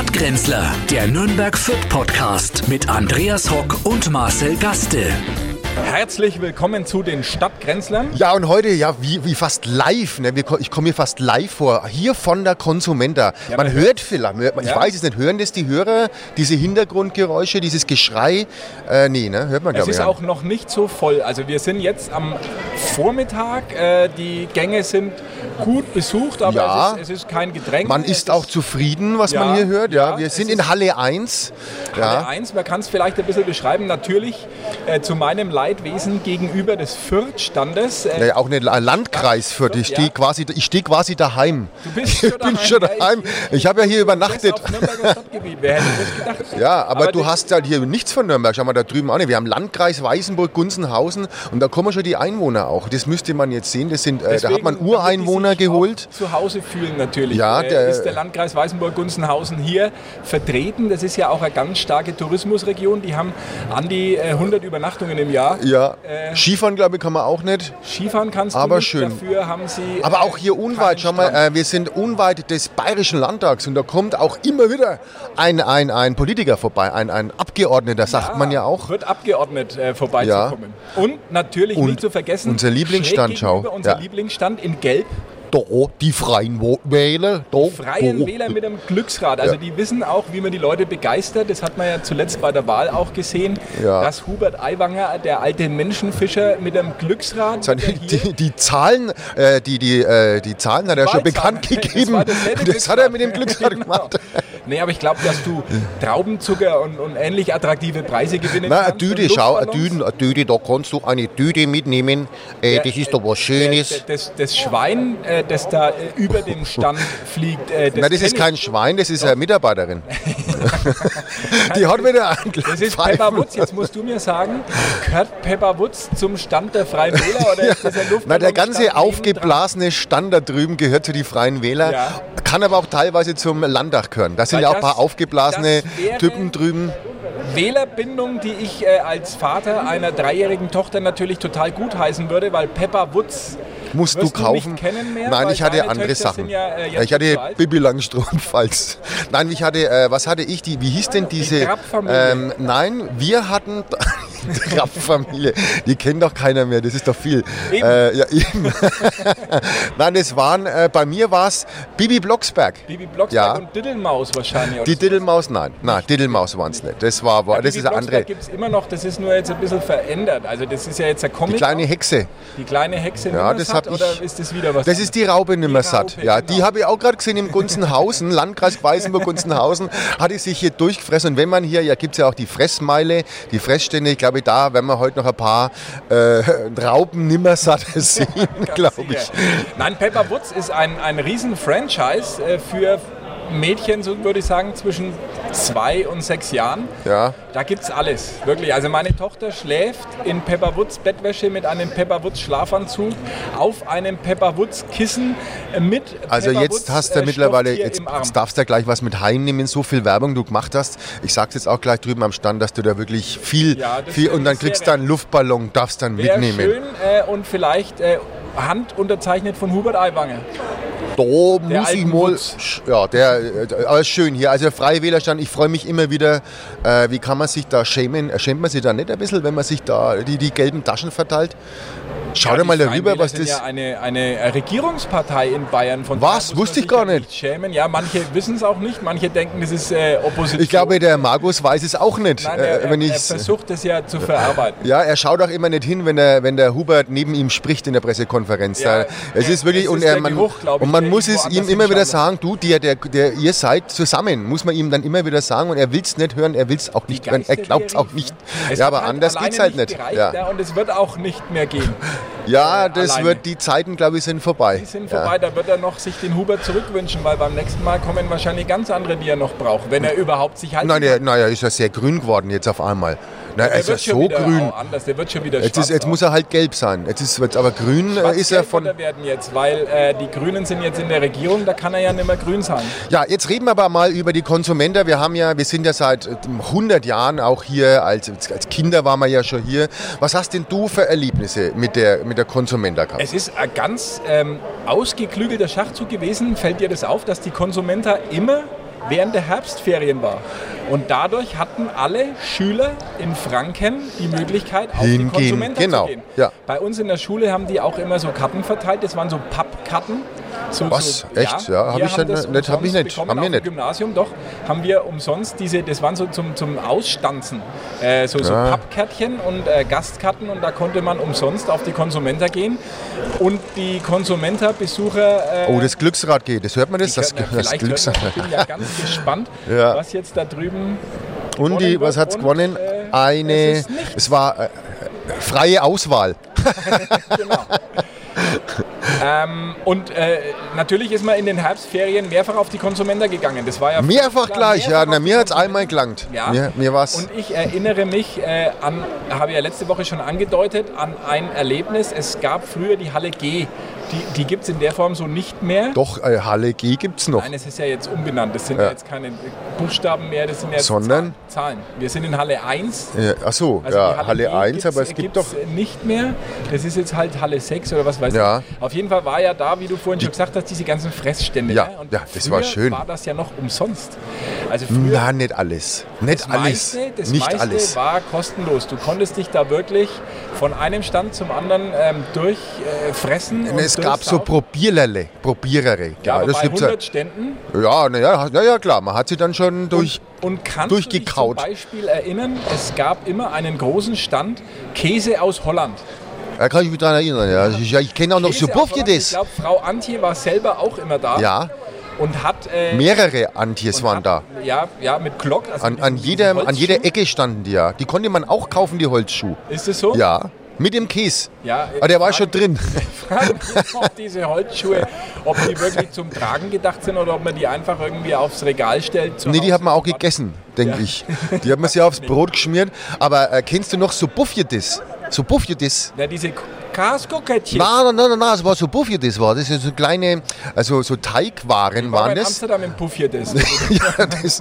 Stadtgrenzler, der Nürnberg Fürth Podcast mit Andreas Hock und Marcel Gaste. Herzlich willkommen zu den Stadtgrenzlern. Ja, und heute, ja, wie, wie fast live, ne? Ich komme mir fast live vor, hier von der Konsumenta. Ja, man man hört vielleicht, man hört- ich Ja. weiß es nicht, hören das die Hörer, diese Hintergrundgeräusche, dieses Geschrei? Äh, nee, ne? hört man Es glaube ich ist ja auch noch nicht so voll. Also wir sind jetzt am Vormittag. Äh, die Gänge sind gut besucht, aber Ja. es, ist, es ist kein Gedränge. Man Es ist auch zufrieden, was man Ja, hier hört. Ja, ja, wir es sind ist- in Halle 1. Halle Ja. 1, man kann es vielleicht ein bisschen beschreiben. Natürlich äh, zu meinem Leidwesen gegenüber des Fürth-Standes. Äh, Ja, auch ein Landkreis für dich. Ich stehe Ja. quasi, ich stehe quasi daheim. Du bist ich bin schon daheim. ich- habe ja hier übernachtet. Ja, aber, du das- hast halt hier nichts von Nürnberg. Schau mal da drüben auch nicht. Wir haben Landkreis Weißenburg, Gunzenhausen und da kommen schon die Einwohner auch. Das müsste man jetzt sehen. Das sind, äh, da hat Deswegen, man Ureinwohner geholt. Zu Hause fühlen natürlich. Ja, äh, der- ist der Landkreis Weißenburg-Gunzenhausen hier vertreten. Das ist ja auch eine ganz starke Tourismusregion. Die haben an die äh, 100 Übernachtungen im Jahr. Ja, Äh, Skifahren glaube ich kann man auch nicht. Skifahren kannst Aber du nicht. schön. Dafür haben sie. Aber auch hier unweit, schau mal, äh, wir sind unweit des Bayerischen Landtags und da kommt auch immer wieder ein, ein, ein Politiker vorbei, ein, ein Abgeordneter, sagt man ja auch. Wird abgeordnet äh, vorbeizukommen. Und natürlich Und nicht zu vergessen. unser Lieblingsstand, schau. Unser Ja. Lieblingsstand in Gelb. Da, die Freien Wähler. Da, Freien da. Wähler mit einem Glücksrad. Also Ja. die wissen auch, wie man die Leute begeistert. Das hat man ja zuletzt bei der Wahl auch gesehen, Ja. dass Hubert Aiwanger, der alte Menschenfischer mit einem Glücksrad, Die, die Zahlen, äh, die, die, äh, die Zahlen hat er schon bekannt Das gegeben. dasselbe Das hat er mit dem Glücksrad. Glücksrad gemacht. Nee, aber ich glaube, dass du Traubenzucker und, und ähnlich attraktive Preise gewinnen Na, eine kannst. Tüte, und schau, eine. Tüte, eine Tüte, da kannst du eine Tüte mitnehmen. Äh, Ja, das ist doch was Schönes. Das, das Schwein, äh, das da äh, über dem Stand fliegt, äh, Na, das ist kein Schwein, das ist eine Mitarbeiterin. die hat wieder einen Das ist Pepper Woods. Jetzt musst du mir sagen, gehört Pepper Woods zum Stand der Freien Wähler oder ist das ein Na, der ganze Luftballonstand aufgeblasene Stand da drüben gehört zu die Freien Wähler, Ja. kann aber auch teilweise zum Landtag gehören. Da sind Weil ja auch ein das- paar aufgeblasene das Typen drüben. Wählerbindung, die ich äh, als Vater einer dreijährigen Tochter natürlich total gut heißen würde, weil Pepper Woods Musst du wirst du kaufen? mehr, Nein, ich hatte andere Töchter Sachen. ja, äh, ich hatte. Bibi Langstrumpf als. Nein, ich hatte, äh, was hatte ich? Die, wie hieß denn diese? Ähm, nein, wir hatten Trapp-Familie. Die kennt doch keiner mehr. Das ist doch viel. Eben. Äh, ja, eben. nein, das waren äh, bei mir war es Bibi Blocksberg. Bibi Blocksberg Ja. und Diddelmaus wahrscheinlich. Die so. Diddelmaus, nein, nein, Diddelmaus waren es nicht. Das war, war Ja, das Bibi ist eine andere. Gibt es immer noch, das ist nur jetzt ein bisschen verändert. Also das ist ja jetzt ein Comic. Die kleine Hexe. die kleine Hexe Ja, das hab ich- oder ist das wieder was? Das ist die Raube Nimmersatt. Raupe, Ja, genau. die habe ich auch gerade gesehen im Gunzenhausen, Landkreis Weißenburg-Gunzenhausen, hat die sich hier durchgefressen. Und wenn man hier, ja, gibt es ja auch die Fressmeile, die Fressstände, ich glaube, da werden wir heute noch ein paar äh, Raupen Nimmersatte sehen, glaube ich. Nein, Pepper Woods ist ein, ein Riesen-Franchise äh, für Mädchen, so würde ich sagen, zwischen zwei und sechs Jahren. Ja. Da gibt es alles, wirklich. Also meine Tochter schläft in Pepper Woods Bettwäsche mit einem Pepper Woods Schlafanzug auf einem Pepper Woods Kissen mit Also Pepper jetzt Woods, hast du äh, mittlerweile, jetzt, darfst du ja gleich was mit heimnehmen, so viel Werbung du gemacht hast. Ich sag's jetzt auch gleich drüben am Stand, dass du da wirklich viel, Ja, viel und dann kriegst du einen Luftballon, darfst dann mitnehmen. schön äh, und vielleicht äh, Hand unterzeichnet von Hubert Aiwanger. Da muss ich mal. Ja, der, äh, aber ist schön hier. Also Freie Wählerstand, ich freue mich immer wieder. Äh, wie kann man sich da schämen? Äh, Schämt man sich da nicht ein bisschen, wenn man sich da die, die gelben Taschen verteilt? Schau Ja, dir mal darüber, was das. sind ja eine, eine Regierungspartei in Bayern. Von Was? Wusste ich gar nicht. Schämen. Ja, manche wissen es auch nicht. Manche denken, das ist äh, Opposition. ich glaube, der Markus weiß es auch nicht. Nein, er, äh, wenn er, er versucht es ja zu verarbeiten. ja, er schaut auch immer nicht hin, wenn der, wenn der Hubert neben ihm spricht in der Pressekonferenz. Ja, es ja, ist wirklich, und, ist er, der man, Geruch, und man der muss es ihm immer wieder sagen, du, der, der, der, ihr seid zusammen, muss man ihm dann immer wieder sagen und er will es nicht hören, er will es auch nicht hören, er glaubt es auch nicht. Es Ja, aber halt anders alleine geht's halt nicht. Gereicht, Ja. ja, und es wird auch nicht mehr gehen. Ja, äh, das alleine. wird, die Zeiten, glaube ich, sind vorbei. Die sind ja. vorbei, da wird er noch sich den Hubert zurückwünschen, weil beim nächsten Mal kommen wahrscheinlich ganz andere, die er noch braucht, wenn er überhaupt sich halten Nein, der, naja, ist ja sehr grün geworden jetzt auf einmal. Na, er Der ist ja so grün. Anders. Der wird schon wieder Jetzt, ist, jetzt muss er halt gelb sein. Jetzt ist jetzt aber grün äh, ist er von. er werden jetzt, weil äh, die Grünen sind jetzt in der Regierung, da kann er ja nicht mehr grün sein. Ja, jetzt reden wir aber mal über die Konsumenter. Wir haben ja, wir sind ja seit äh, 100 Jahren auch hier, als, als Kinder waren wir ja schon hier. Was hast denn du für Erlebnisse mit der, mit der Konsumenta gehabt? Es ist ein ganz ähm, ausgeklügelter Schachzug gewesen. Fällt dir das auf, dass die Konsumenta immer während der Herbstferien war. Und dadurch hatten alle Schüler in Franken die Möglichkeit, auf Hingehen, die Konsumenta genau, zu gehen. ja. Bei uns in der Schule haben die auch immer so Karten verteilt. Das waren so Pappkarten. So, Was? So, Echt? Ja, hab wir ich dann nicht- hab ich nicht. Bekommen Haben wir nicht. Gymnasium doch, haben wir umsonst diese, das waren so zum, zum Ausstanzen, äh, so, so Ja. Pappkärtchen und äh, Gastkarten und da konnte man umsonst auf die Konsumenta gehen und die Konsumenta-Besucher äh, Oh, das Glücksrad geht. Das hört man das? Das, das Glücksrad. ich bin ja ganz gespannt, Ja. was jetzt da drüben Und die, was hat's und, gewonnen? äh, Eine. es. Es war äh, freie Auswahl. genau. ähm, und äh, natürlich ist man in den Herbstferien mehrfach auf die Konsumenta gegangen. Das war ja Mehrfach gleich, ja. mehrfach Na, auf die mir hat's Konsumenta. einmal gelangt. Ja. Mir, mir war's. Und ich erinnere mich äh, an, habe ja letzte Woche schon angedeutet, an ein Erlebnis. Es gab früher die Halle G. Die, die gibt es in der Form so nicht mehr. Doch, äh, Halle G gibt's noch. Nein, es ist ja jetzt umbenannt. Das sind ja. Ja. jetzt keine Buchstaben mehr, das sind jetzt Sondern? Zahlen. Wir sind in Halle 1. Ja, ach so, Also ja, die Halle, G 1, gibt's- aber es gibt doch. nicht mehr. Das ist jetzt halt Halle 6 oder was weiß Ja. ich. Auf jeden Fall war ja da, wie du vorhin schon gesagt hast, diese ganzen Fressstände. Ja, ne? Und ja, das war schön. war das ja noch umsonst. Also früher Na, nicht alles. Nicht das alles. meiste, das nicht meiste alles. war kostenlos. Du konntest dich da wirklich von einem Stand zum anderen ähm, durchfressen. Äh, Es gab so. Probierlerle, Probierere. ja, Ja, das bei gibt's 100 Ständen. ja. Ja, naja, ja, ja, klar. Man hat sie dann schon durch. Und kannst durchgekaut. du dich zum Beispiel erinnern, es gab immer einen großen Stand Käse aus Holland. Da kann ich mich dran erinnern. Ja. Ich, ja, ich kenne auch noch so Käse aus Buffy Holland. Ich das. glaube, Frau Antje war selber auch immer da. Ja, Und hat... Äh, mehrere Antjes waren hat, da. Ja, ja, mit Glock. Also An, mit an, jedem, an jeder. Ecke standen die ja. Die konnte man auch kaufen, die Holzschuhe. Ist es so? Ja, mit dem Käse. Ja, Aber der war schon drin. fragen ob diese Holzschuhe, ob die wirklich zum Tragen gedacht sind oder ob man die einfach irgendwie aufs Regal stellt. Nee, die Hause. hat man auch gegessen, denke Ja. ich. Die hat man sich aufs Brot geschmiert. Aber äh, kennst du noch so Buffietis? So Buffietis? Ja, diese Kaskokettchen. Nein, nein, nein, nein, es war so Buffietis war. Das sind so kleine, also so Teigwaren war waren in das. Amsterdam im das. ja, das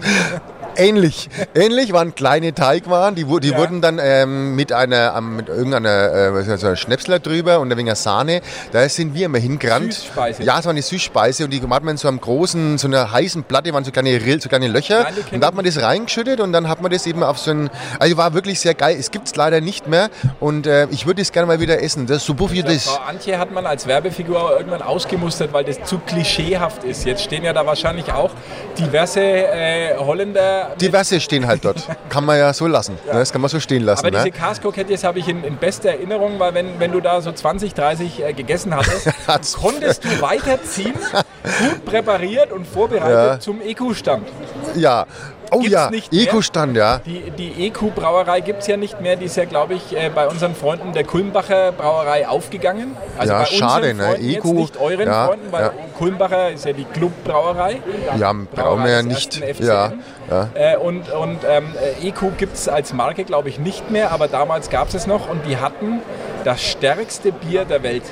ähnlich. Ähnlich waren kleine Teigwaren, die, die Ja. wurden dann ähm, mit einer mit irgendeiner äh, so Schnäpsler drüber und ein wenig Sahne. Da sind wir immer hingerannt. Süßspeise. Ja, es war eine Süßspeise und die hat man in so einem großen, so einer heißen Platte, waren so kleine, Rill- so kleine Löcher kenn und da hat man das reingeschüttet und dann hat man das eben auf so ein, also war wirklich sehr geil. Es gibt es leider nicht mehr und äh, ich würde es gerne mal wieder essen. Das ist so Buffy das. Frau Antje hat man als Werbefigur irgendwann ausgemustert, weil das zu klischeehaft ist. Jetzt stehen ja da wahrscheinlich auch diverse äh, Holländer. Diverse stehen halt dort. Kann man ja so lassen. Ne? Das kann man so stehen lassen. aber diese ne? Casco-Kettjes habe ich in, in bester Erinnerung, weil wenn, wenn du da so 20, 30 äh, gegessen hattest, konntest du weiterziehen, gut präpariert und vorbereitet Ja. zum EQ-Stand. Ja. Oh Gibt's ja, nicht mehr? Eco-Stand, ja. Die, die EQ-Brauerei gibt es ja nicht mehr. Die ist ja, glaube ich, äh, bei unseren Freunden der Kulmbacher Brauerei aufgegangen. Also Ja, bei schade, ne? Freunden jetzt EQ, nicht euren ja, Freunden, weil ja. Kulmbacher ist ja die Clubbrauerei. Ja, brauchen wir ja nicht. Ja, ja. Äh, und und ähm, äh, EQ gibt es als Marke, glaube ich, nicht mehr, aber damals gab es es noch und die hatten das stärkste Bier der Welt.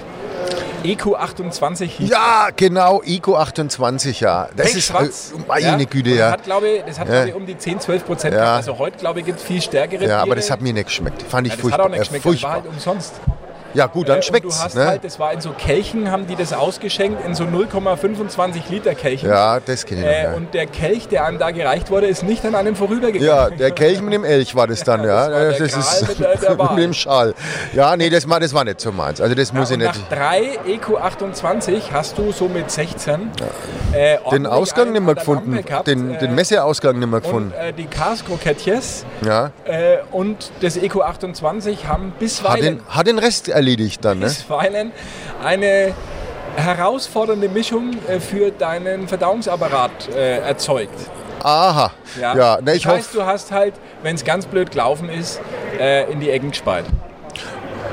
EQ 28 hieß Ja, genau, Eco 28, ja. Das ist Pechschwarz. äh, meine Güte, Und Das ja. hat, glaube ich, das hat, Ja. ich, um die 10, 12 Prozent Ja. Also heute, glaube ich, gibt es viel stärkere Ja, aber Biere. das hat mir nicht geschmeckt. Fand ich ja, das furchtbar. hat auch nicht äh, geschmeckt, das war furchtbar. halt umsonst. Ja, gut, Äh, dann und schmeckt's. Du hast Ne? halt, das war in so Kelchen, haben die das ausgeschenkt, in so 0,25 Liter Kelchen. Ja, das kenne ich noch. Äh, Ja. und der Kelch, der einem da gereicht wurde, ist nicht an einem vorübergegangen. Ja, der Kelch mit dem Elch war das dann, ja. Das war der Gral mit der- der mit dem Schal. Ja, nee, das war, das war nicht so meins. Also das muss Ja, ich und nicht. nach drei EQ28 hast du so mit 16 äh, Den Ausgang nicht mehr gefunden. Gehabt, Den, äh, den Messeausgang nicht mehr Und gefunden. äh, die Casco-Kettjes Ja. äh, und das EQ28 haben Hat bisweilen, den, hat den Rest erledigt dann, ne? bisweilen eine herausfordernde Mischung äh, für deinen Verdauungsapparat äh, erzeugt. Aha. Ja, ne, ich das heißt, du hast halt, wenn es ganz blöd gelaufen ist, äh, in die Ecken gespeit.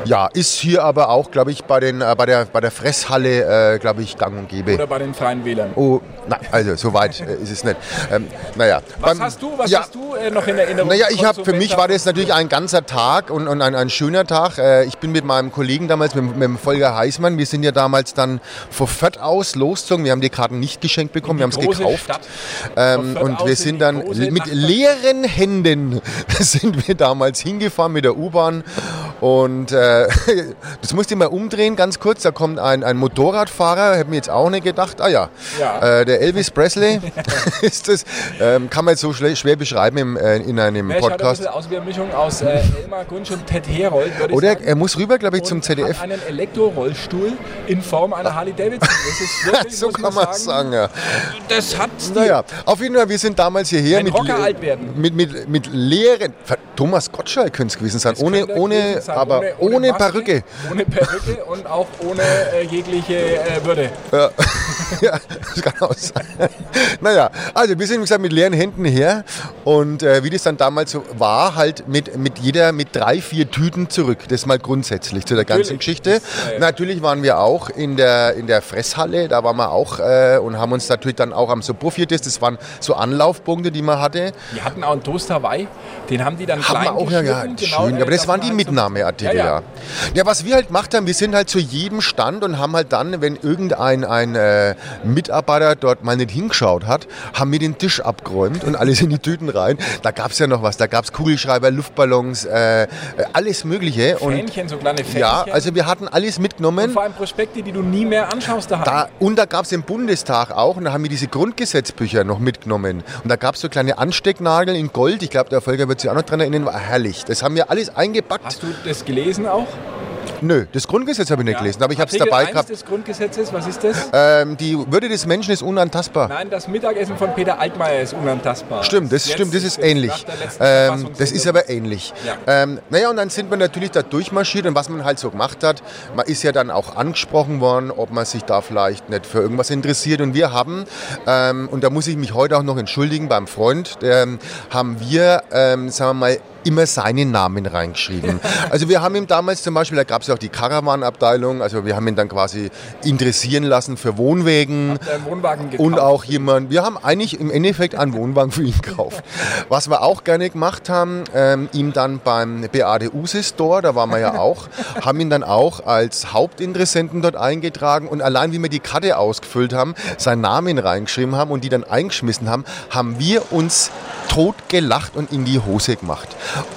Ja, ist hier aber auch, glaube ich, bei, den, äh, bei, der, bei der Fresshalle, äh, glaube ich, gang und gäbe. Oder bei den Freien Wählern. Oh, nein, also so weit äh, ist es nicht. Ähm, naja. Was beim- hast du, was ja, hast du äh, noch in Erinnerung? Naja, ich habe für mich war das natürlich ein ganzer Tag und, und ein, ein schöner Tag. Äh, Ich bin mit meinem Kollegen damals, mit, mit dem Volker Heißmann, wir sind ja damals dann vor Fürth aus losgezogen. Wir haben die Karten nicht geschenkt bekommen, wir haben es gekauft. Ähm, und wir in sind dann mit leeren Händen sind wir damals hingefahren mit der U-Bahn Und äh, das musste ich mal umdrehen, ganz kurz. Da kommt ein, ein Motorradfahrer, hätte mir jetzt auch nicht gedacht. Ah ja, Ja. Äh, der Elvis Presley ist das. Ähm, kann man jetzt so schwer beschreiben im, äh, in einem Der schaut ein Podcast. aus wie eine Mischung aus Elmar Gunsch und Ted Herold, Oder sagen. er muss rüber, glaube ich, Und zum ZDF. Hat einen Elektrorollstuhl in Form einer Harley Davidson. Das ist wirklich, so kann man sagen, ja. Das hat. Naja, auf jeden Fall, wir sind damals hierher mit, mit, mit, mit leeren. Thomas Gottschalk könnte es gewesen sein, Das ohne, ohne, sein. aber ohne, Maske, Perücke. Ohne Perücke und auch ohne äh, jegliche äh, Würde. Ja. ja, das kann auch sein. Naja, also wir sind wie gesagt mit leeren Händen her und äh, wie das dann damals so war, halt mit, mit jeder mit drei, vier Tüten zurück. Das mal grundsätzlich zu der ganzen Natürlich. Geschichte. Das, äh, Natürlich waren wir auch in der, in der Fresshalle, da waren wir auch äh, und haben uns natürlich dann auch am so profitiert. Das waren so Anlaufpunkte, die man hatte. Die hatten auch einen Toast Hawaii, den haben die dann Haben klein wir auch, ja, ja, genau, schön. äh, Aber das dass waren die halt Mitnahmeartikel, Ja, ja, ja. ja. was wir halt gemacht haben, wir sind halt zu jedem Stand und haben halt dann, wenn irgendein ein, äh, Mitarbeiter dort mal nicht hingeschaut hat, haben wir den Tisch abgeräumt und alles in die Tüten rein. Da gab es ja noch was, da gab es Kugelschreiber, Luftballons, äh, äh, alles Mögliche. Und Fähnchen, so kleine Fähnchen. ja, also wir hatten alles und mitgenommen. vor allem Prospekte, die du nie mehr anschaust daheim. Da, und da gab es im Bundestag auch, und da haben wir diese Grundgesetzbücher noch mitgenommen. Und da gab es so kleine Anstecknageln in Gold. Ich glaube, der Volker wird sich auch noch dran erinnern, war herrlich. Das haben wir alles eingepackt. Hast du das gelesen auch? Nö, das Grundgesetz habe ich nicht gelesen, aber ich habe es dabei 1 gehabt. des Grundgesetzes, was ist das? Ähm, die Würde des Menschen ist unantastbar. Nein, das Mittagessen von Peter Altmaier ist unantastbar. Stimmt, das Jetzt stimmt, das ist ähnlich. Ähm, das ist aber ähnlich. Ja. Ähm, naja, und dann sind wir natürlich da durchmarschiert und was man halt so gemacht hat, man ist ja dann auch angesprochen worden, ob man sich da vielleicht nicht für irgendwas interessiert. Und wir haben, ähm, und da muss ich mich heute auch noch entschuldigen beim Freund, ähm, haben wir, ähm, sagen wir mal, immer seinen Namen reingeschrieben. Also wir haben ihm damals zum Beispiel, da gab es ja auch die Caravan-Abteilung, also wir haben ihn dann quasi interessieren lassen für Wohnwägen. Und auch jemand, wir haben eigentlich im Endeffekt einen Wohnwagen für ihn gekauft. Was wir auch gerne gemacht haben, ähm, ihm dann beim Beate Use Store, da waren wir ja auch, haben ihn dann auch als Hauptinteressenten dort eingetragen und allein wie wir die Karte ausgefüllt haben, seinen Namen reingeschrieben haben und die dann eingeschmissen haben, haben wir uns tot gelacht und in die Hose gemacht.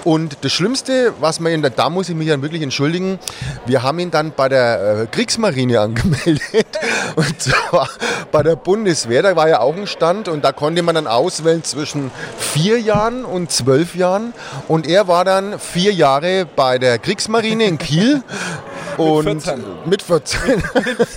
Und das Schlimmste, was wir ihn, da- da muss ich mich dann wirklich entschuldigen, wir haben ihn dann bei der äh, Kriegsmarine angemeldet. Und zwar bei der Bundeswehr, da war ja auch ein Stand und da konnte man dann auswählen zwischen vier Jahren und zwölf Jahren. Und er war dann vier Jahre bei der Kriegsmarine in Kiel und 14. mit 14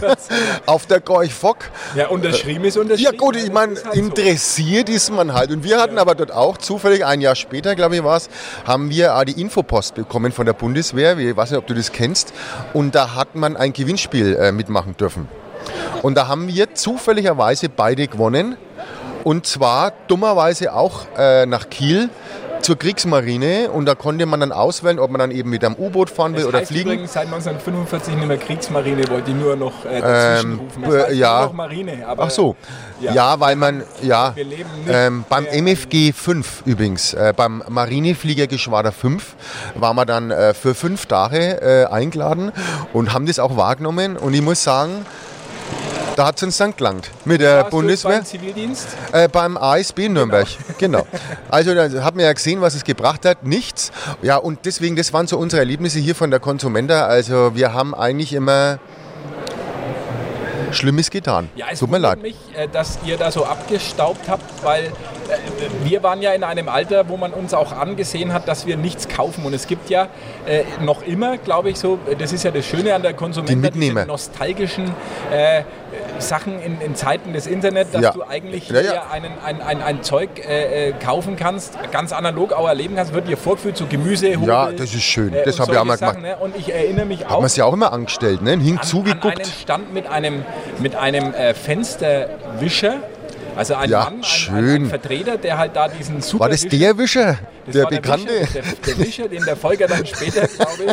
auf der Gorch Fock Ja, unterschrieben ist unterschrieben. ja gut, ich meine, halt so. interessiert ist man halt. Und wir hatten aber dort auch zufällig, ein Jahr später, glaube ich war es, haben wir auch die Infopost bekommen von der Bundeswehr. Ich weiß nicht, ob du das kennst. Und da hat man ein Gewinnspiel äh, mitmachen dürfen. Und da haben wir zufälligerweise beide gewonnen. Und zwar dummerweise auch äh, nach Kiel zur Kriegsmarine. Und da konnte man dann auswählen, ob man dann eben mit einem U-Boot fahren will Das oder heißt fliegen. übrigens seit 1945 nicht mehr Kriegsmarine, wollte ich nur noch äh, dazwischen Ähm, rufen. äh, Das heißt ja. nur noch Marine. Aber, Ach so. Ja. Ja, weil man, ja, Wir leben nicht ähm, beim MFG 5 übrigens, äh, beim Marinefliegergeschwader 5, waren wir dann äh, für fünf Tage äh, eingeladen und haben das auch wahrgenommen. Und ich muss sagen, da hat es uns dann gelangt mit der Warst du Bundeswehr. beim Zivildienst? Äh, beim ASB in Nürnberg, genau. Also da hat man ja gesehen, was es gebracht hat. Nichts. Ja, und deswegen, das waren so unsere Erlebnisse hier von der Konsumenta. Also wir haben eigentlich immer Schlimmes getan. Ja, es Tut mir leid. mich, äh, dass ihr da so abgestaubt habt, weil äh, wir waren ja in einem Alter, wo man uns auch angesehen hat, dass wir nichts kaufen. Und es gibt ja äh, noch immer, glaube ich, so, das ist ja das Schöne an der Konsumenta, Die diese nostalgischen äh, Sachen in, in Zeiten des Internets, dass Ja. du eigentlich Ja, hier ja. Einen, ein, ein, ein Zeug äh, äh, kaufen kannst, ganz analog auch erleben kannst, wird dir vorgeführt, so Gemüse, Hobel, Ja, das ist schön. Das und hab ich auch mal Sachen, Ne? Und ich erinnere mich Hat auch man es ja auch immer angestellt, ne? Hing an, an zugeguckt. einen Stand mit einem, mit einem äh, Fensterwischer. Also ein Ja, Mann, ein, ein, Vertreter, der halt da diesen super War das der Wischer? das Der Bekannte? Wischer, der, der Wischer, den der Volker dann später, glaube ich,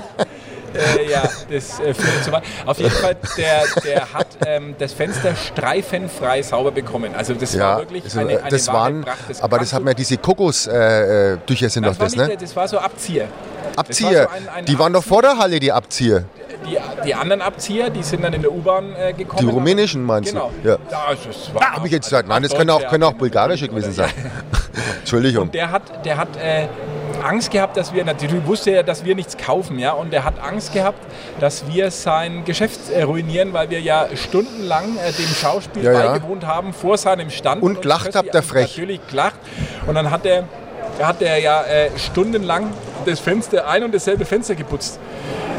äh, ja, das äh, führt zu weit. Auf jeden Fall, der, der hat ähm, das Fenster streifenfrei sauber bekommen. Also das war Ja, wirklich also, eine, eine das waren, Pracht. Das aber das hat man diese Kokostücher äh, Tücher sind das doch war das, nicht, ne? Das war so Abzieher. Abzieher. War so ein- ein die waren doch vor der Halle, die Abzieher. Die, die anderen Abzieher, die sind dann in der U-Bahn äh, gekommen. Die rumänischen meinst du? genau. Ja. war Da habe ich jetzt gesagt, nein, das können auch, können auch bulgarische gewesen sein. Entschuldigung. Und der hat, der hat äh, Angst gehabt, dass wir, natürlich wusste er, dass wir nichts kaufen, ja, und er hat Angst gehabt, dass wir sein Geschäft äh, ruinieren, weil wir ja stundenlang äh, dem Schauspiel Ja, ja. beigewohnt haben vor seinem Stand. Und gelacht habt ihr frech. Natürlich gelacht. Und dann hat er, hat er ja äh, stundenlang das Fenster, ein und dasselbe Fenster geputzt.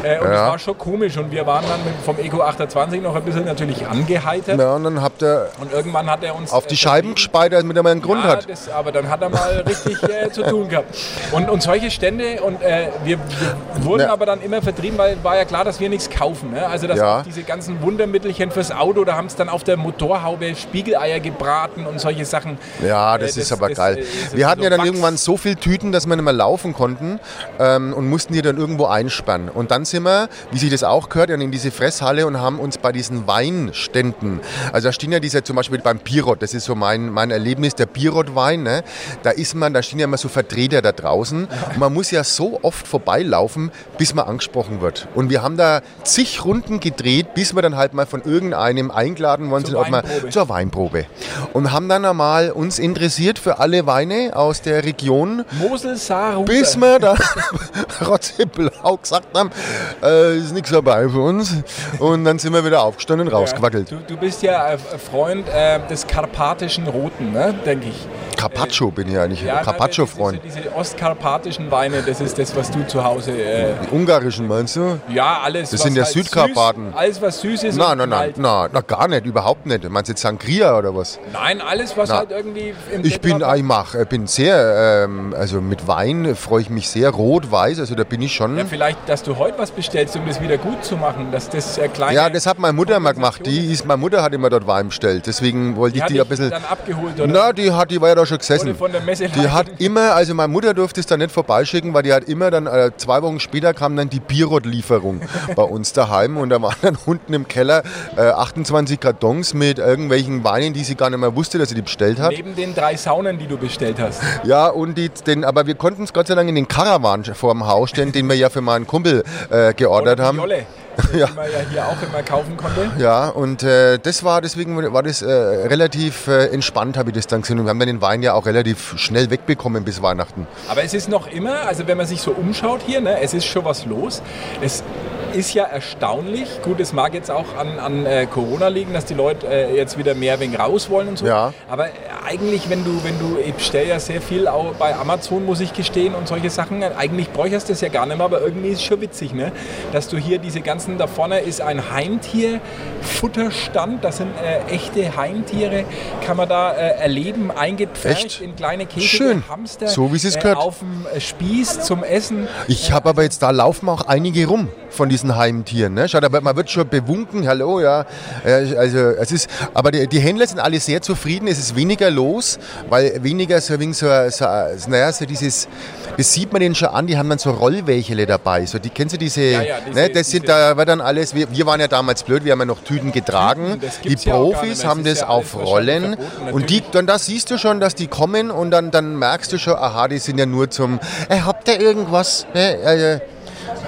Äh, und Ja. das war schon komisch. Und wir waren dann vom Eco 28 noch ein bisschen natürlich angeheitert. Ja, und dann habt ihr Und irgendwann hat er uns auf die äh, Scheiben gespeit, damit er mal einen Grund ja, hat. Das, aber dann hat er mal richtig äh, zu tun gehabt. Und, und solche Stände, und äh, wir, wir wurden Ja. aber dann immer vertrieben, weil war ja klar, dass wir nichts kaufen. Ne? Also dass Ja. diese ganzen Wundermittelchen fürs Auto, da haben es dann auf der Motorhaube Spiegeleier gebraten und solche Sachen. Ja, das, Äh, ist aber das, geil. äh, wir hatten so ja dann Wachs. irgendwann so viele Tüten, dass wir nicht mehr laufen konnten ähm, und mussten die dann irgendwo einsperren. Und dann sind wir, wie sich das auch gehört, in diese Fresshalle und haben uns bei diesen Weinständen, also da stehen ja diese zum Beispiel beim Pirot, das ist so mein, mein Erlebnis, der Pirot-Wein, ne? da ist man, da stehen ja immer so Vertreter da draußen und man muss ja so oft vorbeilaufen, bis man angesprochen wird. Und wir haben da zig Runden gedreht, bis wir dann halt mal von irgendeinem eingeladen worden Zur sind, ob man zur Weinprobe. Und haben dann einmal uns interessiert für alle Weine aus der Region, Mosel, Saar, Ruhr. bis wir dann rotzeblau gesagt haben, äh, ist nichts dabei für uns. Und dann sind wir wieder aufgestanden und rausgewackelt. Du, du bist ja ein Freund äh, des karpatischen Roten, ne? denke ich. Carpaccio bin ich eigentlich, Ja, Carpaccio-Freund. Diese, diese ostkarpatischen Weine, das ist das, was du zu Hause. Äh, Die ungarischen meinst du? ja, alles. Das sind ja halt Südkarpaten. Süß, alles, was süß ist. Nein, nein, nein, knallt. nein, gar nicht, überhaupt nicht. Meinst du jetzt Sangria oder was? Nein, alles, was Na, halt irgendwie im Ich bin, Tetra- ich mach, ich bin sehr, ähm, also mit Wein freue ich mich sehr, rot, weiß, also da bin ich schon. Ja, vielleicht, dass du heute was bestellst, um das wieder gut zu machen, dass das äh, kleine. Ja, das hat meine Mutter mal gemacht. Die ist, meine Mutter hat immer dort Wein bestellt. Deswegen wollte die ich die ein bisschen. dann abgeholt oder Na, die hat, die war ja da schon gesessen. Von der Messe Die hat immer, also meine Mutter durfte es da nicht vorbeischicken, weil die hat immer dann, äh, zwei Wochen später kam dann die Bierrot-Lieferung bei uns daheim und da waren dann unten im Keller äh, 28 Kartons mit irgendwelchen Weinen, die sie gar nicht mehr wusste, dass sie die bestellt hat. neben den drei Saunen, die du bestellt hast. Ja, und die, den, aber wir konnten es Gott sei Dank in den Caravan vor dem Haus stellen, den wir ja für meinen Kumpel äh, geordert haben. Jolle, Ja. die man ja hier auch immer kaufen konnte. Ja, und äh, das war deswegen war das äh, relativ äh, entspannt, habe ich das dann gesehen. Und wir haben dann den Wein ja auch relativ schnell wegbekommen bis Weihnachten. Aber es ist noch immer, also wenn man sich so umschaut hier, ne, es ist schon was los. Es ist ja erstaunlich. Gut, es mag jetzt auch an, an äh, Corona liegen, dass die Leute äh, jetzt wieder mehr wegen raus wollen und so. Ja. Aber eigentlich, wenn du, wenn du, ich bestelle ja sehr viel auch bei Amazon, muss ich gestehen, und solche Sachen. Eigentlich bräuchst du das ja gar nicht mehr, aber irgendwie ist es schon witzig, ne? Dass du hier diese ganzen, da vorne ist ein Heimtier-Futterstand, das sind äh, echte Heimtiere, kann man da äh, erleben, eingepfercht Echt? in kleine Käfige, Schön. Hamster. So, wie es äh, gehört. Auf dem äh, Spieß zum Essen. Ich habe aber jetzt, da laufen auch einige rum von diesen Heimtieren. Ne? Schaut, aber man wird schon bewunken, hallo, ja. Äh, Also es ist, aber die, die Händler sind alle sehr zufrieden, es ist weniger los, weil weniger so, so, so, naja, so dieses, das sieht man denen schon an, die haben dann so Rollwächele dabei. So, die, kennst du diese, Ja, ja, diese- ne, das sind, diese- da war dann alles, wir, wir waren ja damals blöd, wir haben ja noch Tüten getragen. Das die ja Profis mehr. haben Das das ja auf Rollen verboten, und die, dann da siehst du schon, dass die kommen und dann, dann merkst du schon, aha, die sind ja nur zum, äh, habt ihr irgendwas? Äh, äh,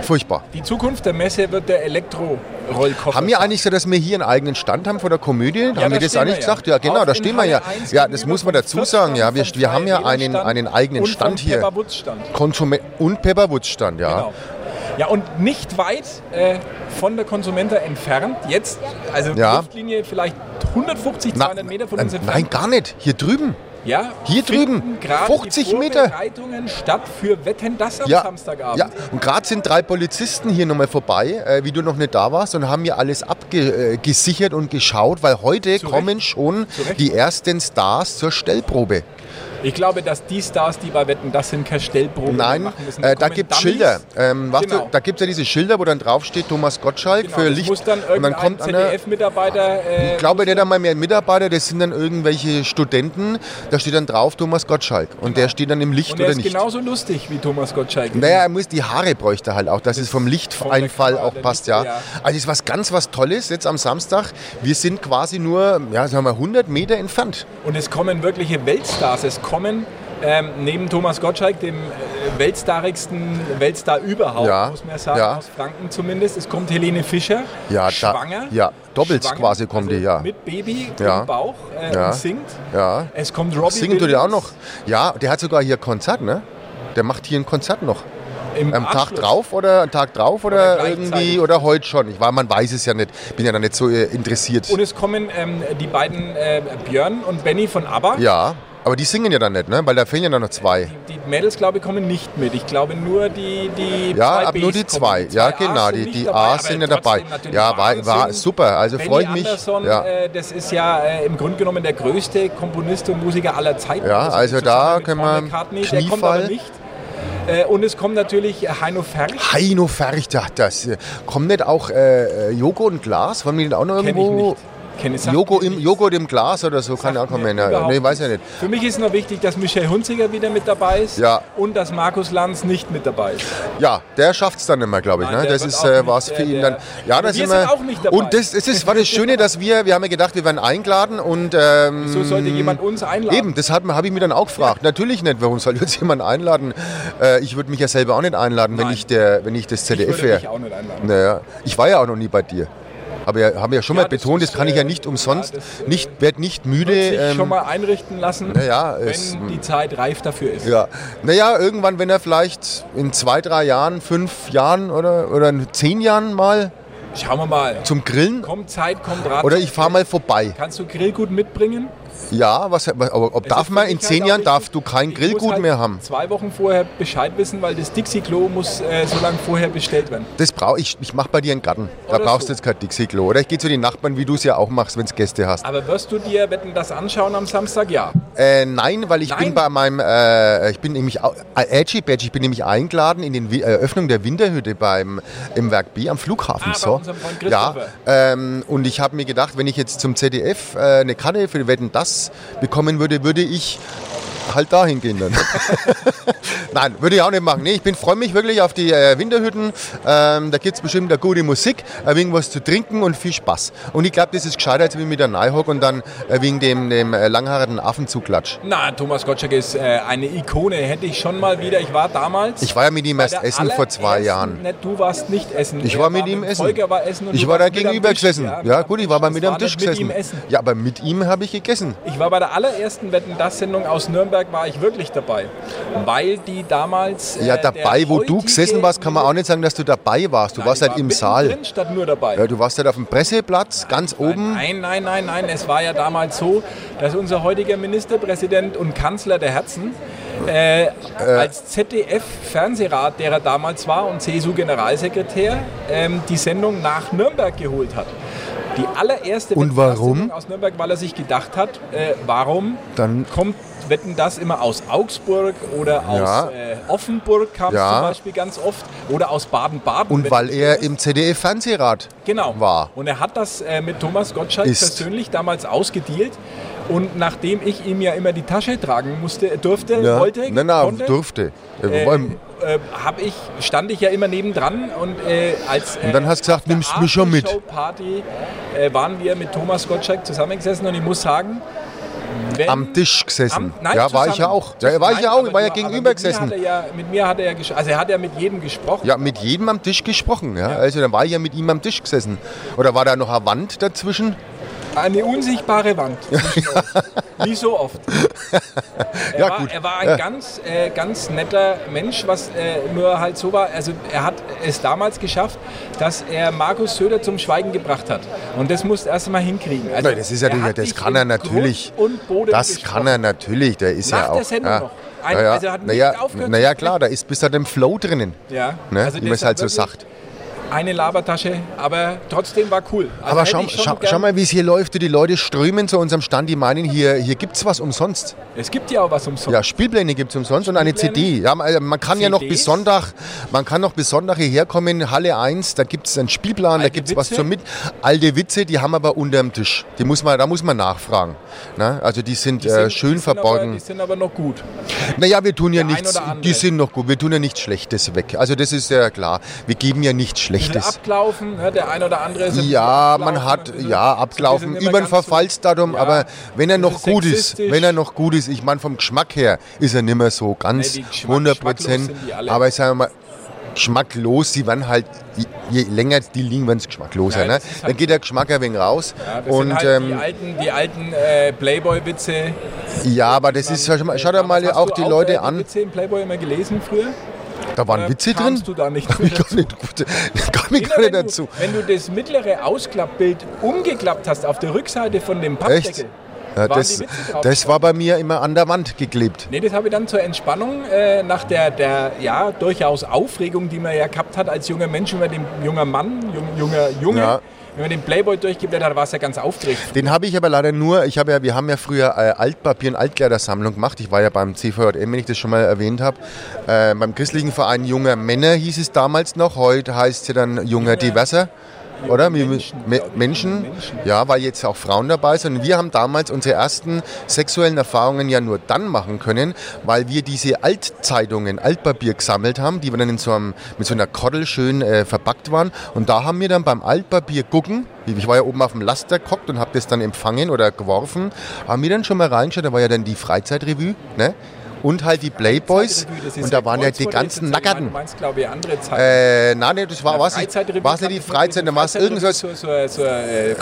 furchtbar. Die Zukunft der Messe wird der Elektro-Rollkoffer. Haben wir eigentlich so, dass wir hier einen eigenen Stand haben vor der Komödie? haben da wir das ja. gesagt? Ja, genau, Auf da stehen wir ja. Halle 1 Ja, das muss man dazu sagen. Ja, wir, wir haben ja einen, einen eigenen und Stand hier. Pepperwoods-Stand. Konsume und Pepperwoods-Stand, ja. Genau. Ja, und nicht weit äh, von der Konsumenta entfernt, jetzt, also Ja. Luftlinie vielleicht 150, Na, 200 Meter von äh, uns entfernt. nein, gar nicht. Hier drüben. Ja, Hier drüben, gerade 50 die Meter. Statt für Wetten das am Ja, Samstagabend. ja. und gerade sind drei Polizisten hier nochmal vorbei, äh, wie du noch nicht da warst, und haben hier alles abgesichert und geschaut, weil heute Zu kommen schon Zu Recht. die ersten Stars zur Stellprobe. Ich glaube, dass die Stars, die bei Wetten das sind, keine Stellprobe mehr Nein, machen müssen. äh, da gibt es. Schilder. Ähm, Genau. du, da gibt es ja diese Schilder, wo dann draufsteht Thomas Gottschalk Genau, für das Licht. muss dann und dann kommt einer, ZDF-Mitarbeiter... Äh, ich glaube nicht einmal mehr Mitarbeiter, das sind dann irgendwelche Studenten. Da steht dann drauf Thomas Gottschalk. Und der steht dann im Licht und er oder ist nicht. genauso lustig wie Thomas Gottschalk. Naja, er muss die Haare bräuchte er halt auch, dass es vom Lichteinfall auch der passt, ja. ja. Also es ist was ganz was Tolles jetzt am Samstag. Wir sind quasi nur, ja, sagen wir 100 Meter entfernt. Und es kommen wirkliche Weltstars. Es kommen ähm, neben Thomas Gottschalk, dem äh, weltstarigsten Weltstar überhaupt, Ja, muss man ja sagen, ja. aus Franken zumindest. Es kommt Helene Fischer, Ja, da- schwanger. ja, doppelt schwanger, quasi kommt die, ja. Mit Baby Ja. im Bauch äh, Ja. und singt. Ja. Es kommt Robbie Singen tut er auch Williams. noch. Ja, der hat sogar hier Konzert, ne? Der macht hier ein Konzert noch. Im Am Tag drauf oder am Tag drauf Oder oder, irgendwie oder heute schon? Ich war, man weiß es ja nicht. Bin ja da nicht so äh, interessiert. Und es kommen ähm, die beiden äh, Björn und Benny von ABBA. ja, aber die singen ja dann nicht, ne? Weil da fehlen ja noch zwei. Die Mädels, glaube ich, kommen nicht mit. Ich glaube nur die, die Ja, ab nur die kommen. zwei. Die Ja, zwei As genau. sind Die, die dabei, A's sind ja dabei. Ja, war, war super. Also freue ich mich. Andersson, Ja. äh, das ist ja äh, im Grunde genommen der größte Komponist und Musiker aller Zeiten. Ja, also zusammen da können wir McCartney, Der kommt aber nicht. Äh, und es kommt natürlich Heino Ferch. Heino Ferch, ja, das äh, kommt nicht auch äh, äh, Joghurt und Glas? Wollen wir den auch noch Kenn ich irgendwo? nicht. Kenn ich, sagt Joghurt im. Joghurt im Glas oder so kann ja auch kommen. nee, weiß ja nicht. Für mich ist noch wichtig, dass Michel Hunziger wieder mit dabei ist Ja. und dass Markus Lanz nicht mit dabei ist. Ja, der schafft es dann nicht mehr, glaube ich. Nein, Ne? Das ist äh, was für ihn dann. Ja, Aber da wir sind wir. auch nicht dabei. Und das, das ist, war das Schöne, dass wir, wir haben ja gedacht, wir werden eingeladen und. Ähm, So sollte jemand uns einladen. Eben, das habe hab ich mir dann auch gefragt. Natürlich nicht, warum soll jetzt jemand einladen? Äh, ich würde mich ja selber auch nicht einladen, wenn ich, der, wenn ich das ich ZDF würde dich wäre. auch nicht einladen. Naja, ich war ja auch noch nie bei dir. Aber wir haben ja schon Ja, mal das betont, das kann ich ja äh, nicht umsonst, ja, das, äh, nicht, werde nicht müde. Sich ähm, schon mal einrichten lassen, naja, wenn es- die Zeit reif dafür ist. Ja, naja, irgendwann, wenn er vielleicht in zwei, drei Jahren, fünf Jahren oder, oder in zehn Jahren mal Schauen wir mal. zum Grillen Kommt Zeit, kommt Rat. oder ich fahre mal vorbei. Kannst du Grillgut mitbringen? Ja, was, aber ob Es darf man in zehn halt Jahren darf du kein Grillgut halt mehr haben? Zwei Wochen vorher Bescheid wissen, weil das Dixie-Klo muss äh, so lange vorher bestellt werden. Das brauche ich. Ich mache bei dir einen Garten. Da Oder brauchst so. du jetzt kein Dixie-Klo. Oder ich gehe zu den Nachbarn, wie du es ja auch machst, wenn du Gäste hast. Aber wirst du dir wetten das anschauen am Samstag? Ja. Äh, nein, weil ich Nein? bin bei meinem, äh, ich bin nämlich, äh, Edgy Badge, ich bin nämlich eingeladen in die Eröffnung der Winterhütte beim, im Werk B am Flughafen. Ah, so. ja, ähm, und ich habe mir gedacht, wenn ich jetzt zum ZDF äh, eine Karte für Wetten das bekommen würde, würde ich halt dahin gehen dann. Nein, würde ich auch nicht machen. Nee, ich freue mich wirklich auf die äh, Winterhütten. Ähm, da gibt es bestimmt eine gute Musik, ein wenig was zu trinken und viel Spaß. Und ich glaube, das ist gescheiter, als wenn ich mit der Neuhock und dann äh, wegen dem, dem äh, langhaarigen Affen zuklatsch. Na, Thomas Gottschalk ist äh, eine Ikone. Hätte ich schon mal wieder. Ich war damals. Ich war ja mit ihm erst essen vor zwei allerersten- Jahren. Ne, du warst nicht essen. Ich Er war mit ihm essen. Volker war essen. Ich war da gegenüber Tisch. gesessen. Ja, am gut, ich war bei Das mit am war Tisch gesessen. Mit ihm essen. Ja, aber mit ihm habe ich gegessen. Ich war bei der allerersten Wetten das Sendung aus Nürnberg war ich wirklich dabei, weil die damals äh, Ja, dabei, wo du gesessen warst, kann man auch nicht sagen, dass du dabei warst. Du Nein, warst halt war im Saal. statt nur dabei. Ja, du warst halt auf dem Presseplatz, ganz oben. Nein, nein, nein, nein. Es war ja damals so, dass unser heutiger Ministerpräsident und Kanzler der Herzen äh, als ZDF-Fernsehrat, der er damals war, und CSU-Generalsekretär, ähm, die Sendung nach Nürnberg geholt hat. Die allererste Und warum? Aus Nürnberg, weil er sich gedacht hat, äh, warum Dann- kommt Wetten das immer aus Augsburg oder aus Ja. äh, Offenburg kam Ja. zum Beispiel ganz oft oder aus Baden-Baden. Und weil er ist. im ZDF-Fernsehrat Genau. war. Und er hat das äh, mit Thomas Gottschalk Ist. persönlich damals ausgedealt. Und nachdem ich ihm ja immer die Tasche tragen musste, durfte, Ja. wollte, Nein, nein, konnte, durfte. Äh, äh, äh, hab ich, stand ich ja immer nebendran und äh, als äh, Und dann hast du gesagt, nimmst mich schon mit. Aftershow-Party äh, waren wir mit Thomas Gottschalk zusammengesessen und ich muss sagen, wenn, am Tisch gesessen. am- nein, ja, war ich ja auch. Ja, war ich Nein, ja auch. Ich war ja gegenüber mit mir gesessen. Er ja, mit mir hat er ja, also er hat ja mit jedem gesprochen. Ja, mit jedem am Tisch gesprochen. Ja. Also dann war ich ja mit ihm am Tisch gesessen. Oder war da noch eine Wand dazwischen? Eine unsichtbare Wand. Wie so oft. Er, Ja, war, er war ein Ja. ganz, äh, ganz netter Mensch, was äh, nur halt so war. Also er hat es damals geschafft, dass er Markus Söder zum Schweigen gebracht hat. Und das musst du erst mal hinkriegen. Also Nein, das ist ja, er hat das kann er natürlich. Das gesprochen. kann er natürlich. Der ist Nach ja der auch. Sendung ja. noch. Ein- naja, also er hat nicht naja, naja klar, da ist bis zu dem Flow drinnen. Ja, Ne? also Wie man es halt so sagt. Eine Labertasche, aber trotzdem war cool. Also Aber schau, schau, schau mal, wie es hier läuft. Die Leute strömen zu unserem Stand, die meinen, hier, hier gibt es was umsonst. Es gibt ja auch was umsonst. Ja, Spielpläne gibt es umsonst und eine Spielpläne? CD. Ja, man, kann ja noch bis CDs? Sonntag, man kann noch bis Sonntag hierher kommen, Halle 1, da gibt es einen Spielplan, da Alte gibt es was zum mit. Alte Witze, die haben aber unterm Tisch. Die muss man, da muss man nachfragen. Na, also die sind, Die äh, sind- schön die sind Aber, verborgen. die sind aber noch gut. Naja, wir tun ja Der nichts, die sind noch gut, wir tun ja nichts Schlechtes weg. Also das ist ja klar, wir geben ja nichts Bisschen Schlechtes. ablaufen, ja, der ein oder andere ist Ja, man hat, ja, ablaufen über ein Verfallsdatum, Ja, aber wenn er noch ist gut ist, wenn er noch gut ist, ich meine vom Geschmack her, ist er nicht mehr so ganz Nee, die Geschmack- 100 geschmacklos Prozent. die. Aber ich sage mal, geschmacklos. Sie werden halt, je länger die liegen, werden es geschmackloser. Ja, ne? ist halt Dann geht der Geschmack ein wenig raus. Ja, das und sind halt die ähm, alten, die alten äh, Playboy-Witze. ja, aber das ist, schau dir mal auch die äh, Leute die an. Witze im Playboy immer gelesen früher? Da waren Oder Witze drin. kamst du da nicht Komm ich gar nicht, gut, komm ich gar nicht wenn, dazu. Du, wenn du das mittlere Ausklappbild umgeklappt hast auf der Rückseite von dem Pappdeckel? Ja, das, das war bei mir immer an der Wand geklebt. Nee, das habe ich dann zur Entspannung äh, nach der, der ja, durchaus Aufregung, die man ja gehabt hat als junger Mensch, man dem junger Mann, jung, junger Junge, Ja. Wenn man den Playboy durchgeblättert hat, war es ja ganz aufgeregt. Den habe ich aber leider nur, ich habe ja, wir haben ja früher äh, Altpapier- und Altkleidersammlung gemacht. Ich war ja beim CVJM, wenn ich das schon mal erwähnt habe. Äh, beim christlichen Verein Junger Männer hieß es damals noch. Heute heißt es ja dann Junger Diverser. Oder? Menschen. Menschen? Menschen. Ja, weil jetzt auch Frauen dabei sind. Wir haben damals unsere ersten sexuellen Erfahrungen ja nur dann machen können, weil wir diese Altzeitungen, Altpapier gesammelt haben, die dann in so einem, mit so einer Koddel schön äh, verpackt waren. Und da haben wir dann beim Altpapier gucken, ich war ja oben auf dem Laster gehockt und habe das dann empfangen oder geworfen, haben wir dann schon mal reingeschaut, da war ja dann die Freizeitrevue, ne? Und halt die Playboys. Und da waren ja die ganzen Du Nackerten. meinst, glaube ich, andere Zeiten. Äh, nein, nee, das war was. Freizeitrevue War es nicht die Freizeit, dann war es irgendwas. Äh,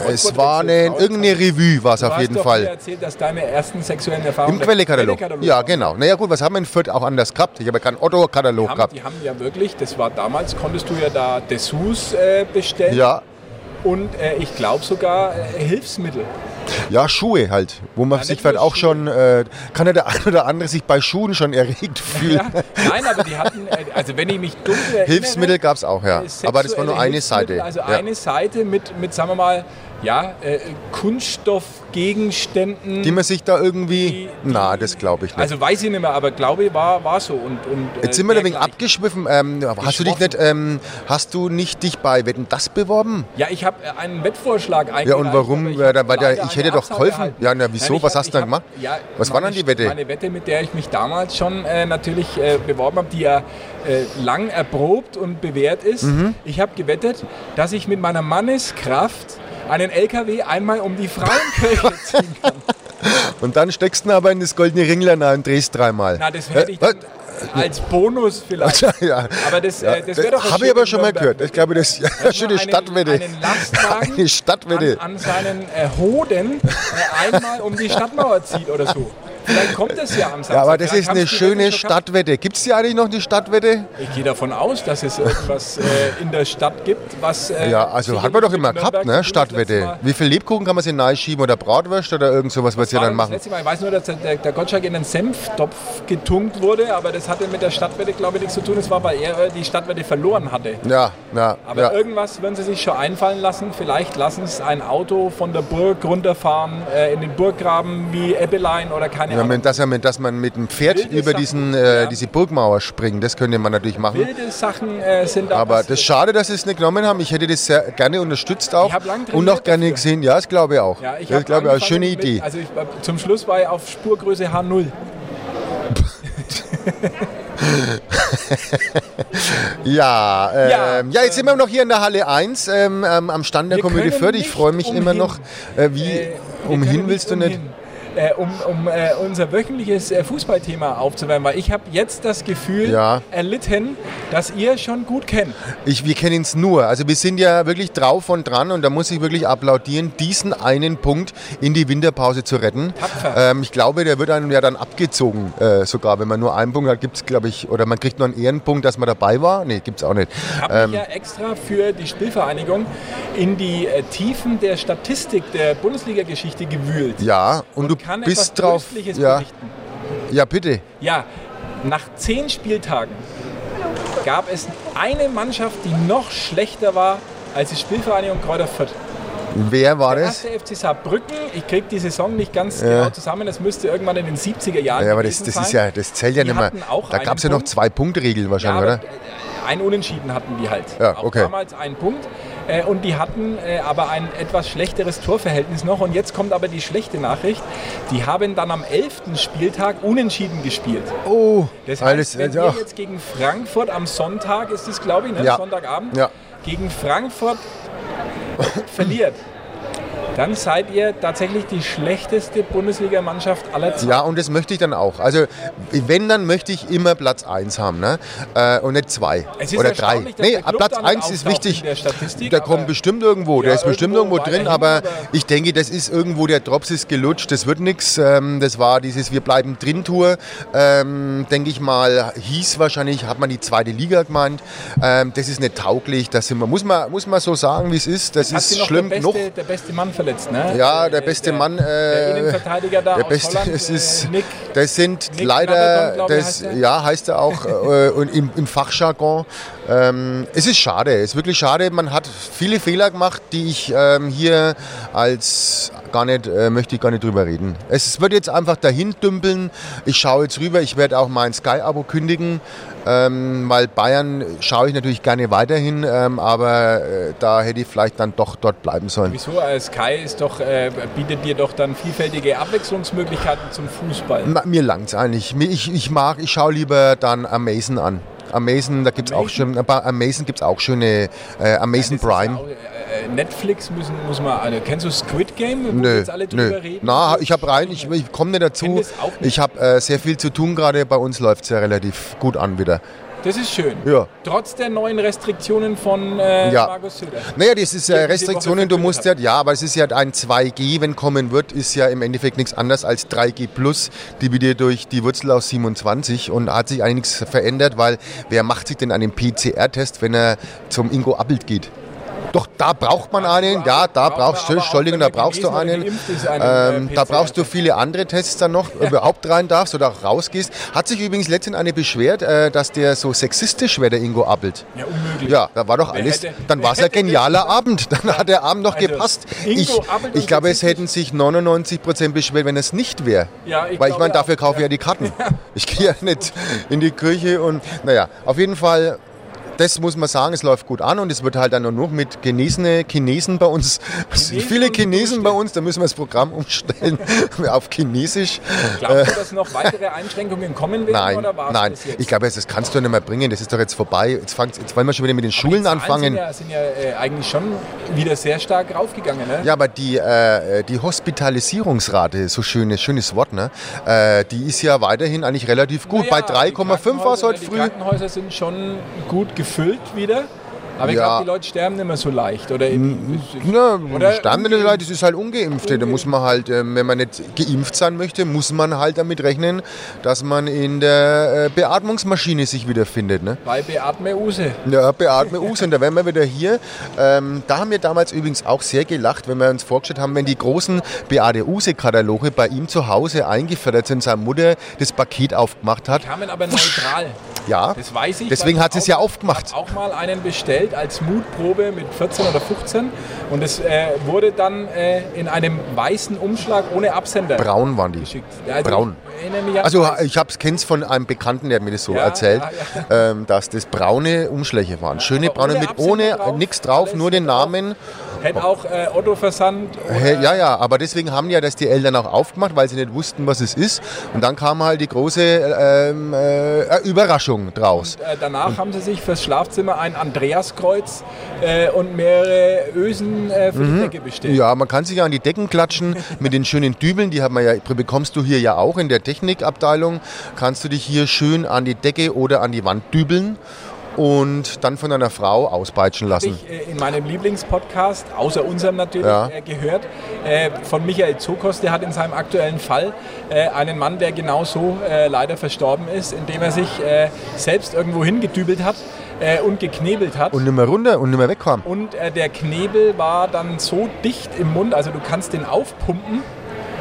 Es war eine, irgendeine Revue, war es Du auf jeden Fall. erzählt, dass deine ersten sexuellen Erfahrungen Im Quellekatalog. Ja, genau. Naja gut, was haben wir in Fürth auch anders gehabt? Ich habe ja keinen Otto-Katalog gehabt. die haben ja wirklich, das war damals, konntest du ja da Dessous äh, bestellen Ja, und äh, ich glaube sogar äh, Hilfsmittel. ja, Schuhe halt, wo man Ja, sich vielleicht auch schon, äh, kann ja der ein oder andere sich bei Schuhen schon erregt fühlen. Ja, nein, aber die hatten, äh, also wenn ich mich dunkel erinnere, Hilfsmittel gab es auch, ja. äh, Aber das war nur eine Seite. Also ja. eine Seite mit, mit sagen wir mal, ja, äh, Kunststoffgegenständen. Die man sich da irgendwie. die- Na, das glaube ich nicht. also weiß ich nicht mehr, aber glaube ich, war, war so. Und, und, äh, Jetzt sind wir da ein wenig abgeschwiffen. Ähm, hast du dich nicht, ähm, hast du nicht dich bei Wetten das beworben? Ja, ich habe einen Wettvorschlag eingereicht. Ja, und warum? ich Ja, leider ich hätte doch geholfen. Ja, na, wieso? ich Was hab- hast du hab- gemacht? Ja, Was war dann die Wette? Meine Wette, mit der ich mich damals schon äh, natürlich äh, beworben habe, die ja äh, lang erprobt und bewährt ist. Mhm. Ich habe gewettet, dass ich mit meiner Manneskraft einen LKW einmal um die Frauenkirche ziehen kann. Und dann steckst du ihn aber in das goldene Ringlein und drehst dreimal. Na, das hätte ich Äh, als Bonus vielleicht. ja. Aber das, Ja, äh, das wäre doch eine Habe ich aber schon mal gehört. Ich glaube, das ist ja, Dass schöne Stadtwette. Einen Lastwagen Eine Stadtwette. An, an seinen äh, Hoden äh, einmal um die Stadtmauer zieht oder so. Vielleicht kommt es ja am Samstag. Ja, aber das Vielleicht ist eine schöne. Stadtwette. Gibt es hier eigentlich noch eine Stadtwette? Ich gehe davon aus, dass es irgendwas äh, in der Stadt gibt, was. Äh, Ja, also hat man doch immer gehabt, ne? Stadtwette. Wie viel Lebkuchen kann man sich schieben oder Bratwurst oder irgend sowas, was sie dann das machen? letzte Mal. Ich weiß nur, dass der, der Gottschalk in einen Senftopf getunkt wurde, aber das hatte mit der Stadtwette, glaube ich, nichts zu tun. Es war, weil er die Stadtwette verloren hatte. Ja, ja, Aber ja. irgendwas werden sie sich schon einfallen lassen. Vielleicht lassen sie ein Auto von der Burg runterfahren, äh, in den Burggraben wie Ebbelein oder keine Mit, dass, mit, dass man mit dem Pferd Wilde über Sachen, diesen, äh, ja. diese Burgmauer springt, das könnte man natürlich machen. Wilde Sachen äh, sind da Aber das passiert. ist schade, dass sie es nicht genommen haben. Ich hätte das sehr gerne unterstützt auch. Ich hab lang und auch gerne dafür. gesehen. Ja, das glaube ich auch. Ja, ich das glaube ich auch. Schöne mit, Idee. Also ich, zum Schluss war ich auf Spurgröße H0. Ja, ähm, Ja, ja, jetzt sind wir noch hier in der Halle 1 ähm, am Stand der Wir Komödie Fürth. Ich freue mich immer umhin. noch. Äh, wie Äh, umhin willst du nicht? Äh, um um äh, unser wöchentliches äh, Fußballthema aufzuwärmen, weil ich habe jetzt das Gefühl Ja. erlitten, dass ihr schon gut kennt. Ich, wir kennen es nur. Also wir sind ja wirklich drauf und dran und da muss ich wirklich applaudieren, diesen einen Punkt in die Winterpause zu retten. Ähm, ich glaube, der wird einem ja dann abgezogen, äh, sogar. Wenn man nur einen Punkt hat, gibt es, glaube ich, oder man kriegt nur einen Ehrenpunkt, dass man dabei war. Nee, gibt es auch nicht. Ich habe Ähm, mich ja extra für die Spielvereinigung in die äh, Tiefen der Statistik der Bundesliga-Geschichte gewühlt. ja, und, du Kann etwas bist drauf. Tröstliches Ja, berichten. ja, bitte. Ja, nach zehn Spieltagen gab es eine Mannschaft, die noch schlechter war als die Spielvereinigung Kräuter Fürth. Wer war Der das? erste FC Saarbrücken, ich kriege die Saison nicht ganz genau zusammen, das müsste irgendwann in den 70er Jahren Ja, aber das, das sein. ist ja, das zählt ja Die nicht mehr. Da gab es ja noch zwei Punkte-Regeln Ja, wahrscheinlich, aber oder? ein Unentschieden hatten die halt. Ja, Auch okay. damals einen Punkt. Äh, und die hatten äh, aber ein etwas schlechteres Torverhältnis noch. Und jetzt kommt aber die schlechte Nachricht. Die haben dann am 11. Spieltag unentschieden gespielt. Oh, Das alles. heißt, wenn ja. ihr jetzt gegen Frankfurt am Sonntag, ist es glaube ich, ne? Ja. Sonntagabend, Ja. gegen Frankfurt verliert, dann seid ihr tatsächlich die schlechteste Bundesligamannschaft aller Zeiten. Ja, und das möchte ich dann auch. Also, wenn, dann möchte ich immer Platz 1 haben ne? Äh, und nicht 2 Es ist oder 3. erstaunlich, dass Nee, der Platz da nicht 1 ist wichtig. der der kommt bestimmt irgendwo, der Ja, ist bestimmt irgendwo irgendwo drin, aber ich denke, das ist irgendwo, der Drops ist gelutscht, das wird nichts. Ähm, das war dieses Wir bleiben drin Tour, ähm, denke ich mal, hieß wahrscheinlich, hat man die zweite Liga gemeint. Ähm, das ist nicht tauglich, das sind wir, muss man, muss man so sagen, wie es ist. Das Hat ist schlimm der genug. beste, der beste Mann verletzt, ne? Ja, der beste Mann, Der äh, Innenverteidiger da Der aus beste, Holland, es ist, äh, Nick. das sind Nick leider, ich, das, heißt er. ja, heißt er auch, äh, und im, im Fachjargon. Ähm, es ist schade, es ist wirklich schade. Man hat viele Fehler gemacht, die ich ähm, hier als gar nicht, äh, möchte ich gar nicht drüber reden. Es wird jetzt einfach dahin dümpeln. Ich schaue jetzt rüber, ich werde auch mein Sky-Abo kündigen, ähm, weil Bayern schaue ich natürlich gerne weiterhin, ähm, aber äh, da hätte ich vielleicht dann doch dort bleiben sollen. Wieso? Äh, Sky ist doch, äh, bietet dir doch dann vielfältige Abwechslungsmöglichkeiten zum Fußball. Ma- Mir langt's eigentlich. Mir- Ich, ich mag, ich schaue lieber dann Amazon an. Amazon, da gibt's auch Amazon? schön, bei Amazon gibt's auch schöne äh, Amazon ja Prime. auch, äh, Netflix müssen, muss man, also, kennst du Squid Game, wo Nö, jetzt alle drüber nö. reden? Na, ich habe rein, ich, ich komme nicht dazu. nicht. Ich habe äh, sehr viel zu tun gerade. Bei uns läuft's ja relativ gut an wieder. Das ist schön. Ja. Trotz der neuen Restriktionen von äh, Ja. Markus Söder. Naja, das ist ja diese Restriktionen, du musst ja, ja, aber es ist ja ein 2G, wenn kommen wird, ist ja im Endeffekt nichts anderes als 3G plus, dividiert durch die Wurzel aus 27 und hat sich eigentlich nichts verändert, weil wer macht sich denn einen PCR-Test, wenn er zum Ingo Appelt geht? Doch, da braucht man einen, ja, da brauchst du, Entschuldigung, da brauchst du einen. Ähm, äh, da brauchst du viele andere Tests dann noch, überhaupt rein darfst oder auch rausgehst. Hat sich übrigens letztens eine beschwert, äh, dass der so sexistisch wäre, der Ingo Appelt. Ja, unmöglich. Ja, da war doch alles. hätte- dann war es ein das genialer Abend. Dann hat der Abend noch Also, gepasst. Ingo Ich, ich glaube, es hätten sich 99 Prozent beschwert, wenn es nicht wäre. Ja, ich Weil ich meine, dafür kaufe ich ja. ja die Karten. Ich gehe ja nicht in die Kirche und naja, auf jeden Fall. Das muss man sagen, es läuft gut an und es wird halt dann nur noch mit genesene Chinesen bei uns. Chinesen viele Chinesen bei uns, da müssen wir das Programm umstellen auf Chinesisch. Glaubst du, dass noch weitere Einschränkungen kommen werden? Nein, oder war's nein. Ich glaube, das kannst du nicht mehr bringen. Das ist doch jetzt vorbei. Jetzt, fangt's, jetzt wollen wir schon wieder mit den Schulen Die Zahlen anfangen. Sind ja, sind ja äh, eigentlich schon wieder sehr stark raufgegangen. Ne? Ja, aber die, äh, die Hospitalisierungsrate, so schönes, schönes Wort, ne? Äh, die ist ja weiterhin eigentlich relativ gut. Naja, Bei die 3,5 war es heute Die früh. Krankenhäuser sind schon gut gefüllt wieder. Aber ich Ja. glaube, die Leute sterben nicht mehr so leicht. Oder Na, Oder sterben die ungeimpft. Leute, das ist halt Ungeimpfte. Da muss man halt, ähm, wenn man nicht geimpft sein möchte, muss man halt damit rechnen, dass man in der äh, Beatmungsmaschine sich wiederfindet. Ne? bei Beatme Use. Ja, Beatme Usen, da wären wir wieder hier. Ähm, da haben wir damals übrigens auch sehr gelacht, wenn wir uns vorgestellt haben, wenn die großen Beate Use-Kataloge bei ihm zu Hause eingefördert sind, seine Mutter das Paket aufgemacht hat. Kamen aber neutral. Ja, Das weiß ich. deswegen hat sie es ja aufgemacht. Ich habe auch mal einen bestellt als Mutprobe mit 14 oder 15 und es äh, wurde dann äh, in einem weißen Umschlag ohne Absender Braun waren die. geschickt. Ja, also Braun. Ich Also weiß. ich habe es von einem Bekannten, der hat mir das so Ja, erzählt, ja, Ähm, dass das braune Umschläge waren. Schöne braune ohne mit Absender ohne nichts drauf, nur den drauf. Hätte auch äh, Otto Versand. Hä, Ja, ja, aber deswegen haben ja das die Eltern auch aufgemacht, weil sie nicht wussten, was es ist. Und dann kam halt die große ähm, äh, Überraschung draus. Äh, danach haben sie sich fürs Schlafzimmer ein Andreaskreuz äh, und mehrere Ösen äh, für die Decke bestellt. Mhm. Ja, man kann sich ja an die Decken klatschen mit den schönen Dübeln. Die hat man ja, bekommst du hier ja auch in der Technikabteilung. Kannst du dich hier schön an die Decke oder an die Wand dübeln und dann von einer Frau auspeitschen lassen. ich äh, in meinem Lieblingspodcast, außer unserem natürlich, Ja. äh, gehört, äh, von Michael Zokos, der hat in seinem aktuellen Fall äh, einen Mann, der genauso äh, leider verstorben ist, indem er sich äh, selbst irgendwo hingedübelt hat und geknebelt hat. Und nicht mehr runter und nicht mehr wegkommen. Und der Knebel war dann so dicht im Mund, also du kannst den aufpumpen.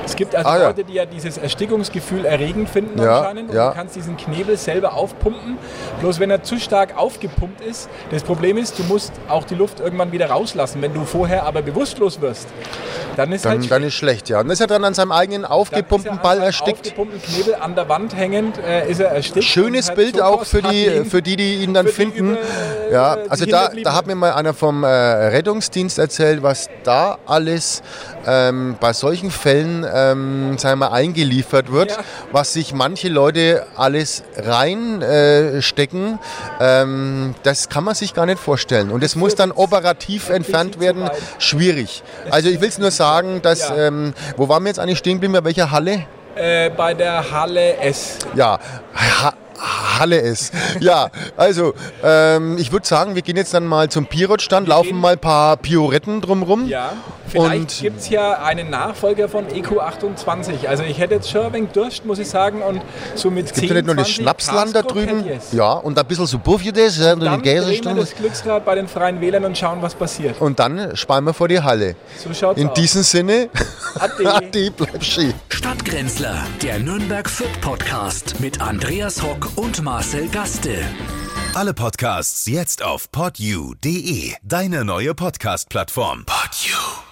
Es gibt also Ah. Leute, die ja dieses Erstickungsgefühl erregend finden Ja, anscheinend. Und ja. du kannst diesen Knebel selber aufpumpen. Bloß wenn er zu stark aufgepumpt ist, das Problem ist, du musst auch die Luft irgendwann wieder rauslassen. Wenn du vorher aber bewusstlos wirst, dann ist Dann, halt dann ist schlecht, ja. Und dann ist er dann an seinem eigenen er aufgepumpten an Ball erstickt. Aufgepumpten Knebel an der Wand hängend äh, ist er erstickt. Schönes Herr Bild auch Zokos für die, für die, die ihn dann finden. Äh, äh, Ja, die also da, da hat mir mal einer vom äh, Rettungsdienst erzählt, was da alles ähm, bei solchen Fällen ähm, sagen wir, mal, eingeliefert wird, Ja. was sich manche Leute alles reinstecken. Äh, ähm, das kann man sich gar nicht vorstellen. Und es muss dann operativ entfernt werden. Schwierig. Also ich will es nur sagen, dass, Ja. ähm, wo waren wir jetzt eigentlich stehen geblieben, bei welcher Halle? äh, bei der Halle S. Ja, ha Halle ist. Ja, also ähm, ich würde sagen, wir gehen jetzt dann mal zum Pirot-Stand, laufen gehen- mal ein paar Pioretten drumrum. Ja, vielleicht gibt es ja einen Nachfolger von EQ28. Also ich hätte jetzt schon ein wenig Durst, muss ich sagen. Und so mit Gibt ja nicht nur das Schnapsland da drüben? Ja, und ein bisschen so Buffedes, ja, und Dann drehen wir das Glücksrad bei den Freien Wählern und schauen, was passiert. Und dann sparen wir vor die Halle. So schaut's In aus. diesem Sinne, Ade. Ade, bleib schön. Stadtgrenzler, der Nürnberg Fürth Podcast mit Andreas Hock und Marcel Gaste. Alle Podcasts jetzt auf podyou.de, deine neue Podcast-Plattform. Podyou.